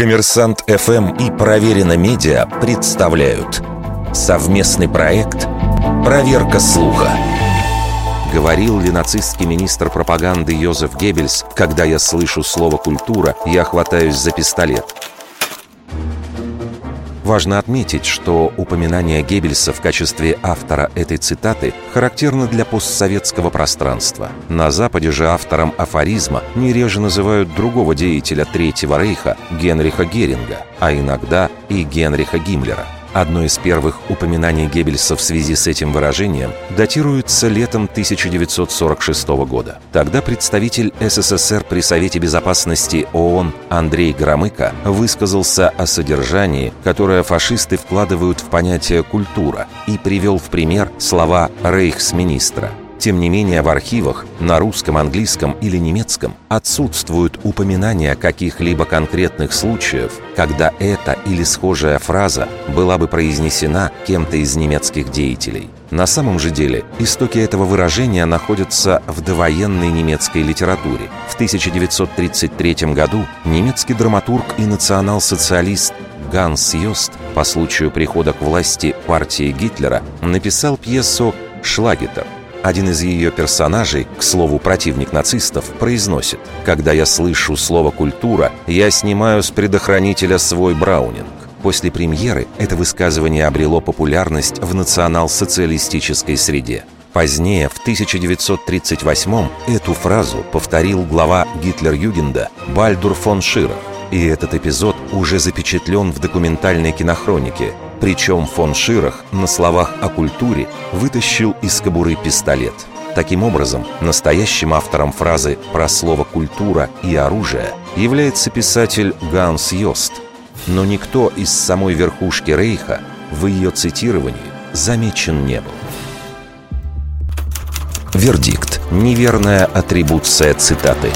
Коммерсант ФМ и Проверено Медиа представляют совместный проект «Проверка слуха». Говорил ли нацистский министр пропаганды Йозеф Геббельс, когда я слышу слово «культура», я хватаюсь за пистолет? Важно отметить, что упоминание Геббельса в качестве автора этой цитаты характерно для постсоветского пространства. На Западе же автором афоризма не реже называют другого деятеля Третьего Рейха Генриха Геринга, а иногда и Генриха Гиммлера – Одно из первых упоминаний Геббельса в связи с этим выражением датируется летом 1946 года. Тогда представитель СССР при Совете Безопасности ООН Андрей Громыко высказался о содержании, которое фашисты вкладывают в понятие «культура» и привел в пример слова рейхсминистра – тем не менее, в архивах на русском, английском или немецком отсутствуют упоминания каких-либо конкретных случаев, когда эта или схожая фраза была бы произнесена кем-то из немецких деятелей. На самом же деле, истоки этого выражения находятся в довоенной немецкой литературе. В 1933 году немецкий драматург и национал-социалист Ганс Йост по случаю прихода к власти партии Гитлера написал пьесу «Шлагетер», один из ее персонажей, к слову, противник нацистов, произносит «Когда я слышу слово «культура», я снимаю с предохранителя свой браунинг». После премьеры это высказывание обрело популярность в национал-социалистической среде. Позднее, в 1938 эту фразу повторил глава Гитлер-Югенда Бальдур фон Ширах. И этот эпизод уже запечатлен в документальной кинохронике – причем фон Ширах на словах о культуре вытащил из кобуры пистолет. Таким образом, настоящим автором фразы про слово «культура» и «оружие» является писатель Ганс Йост. Но никто из самой верхушки Рейха в ее цитировании замечен не был. Вердикт. Неверная атрибуция цитаты.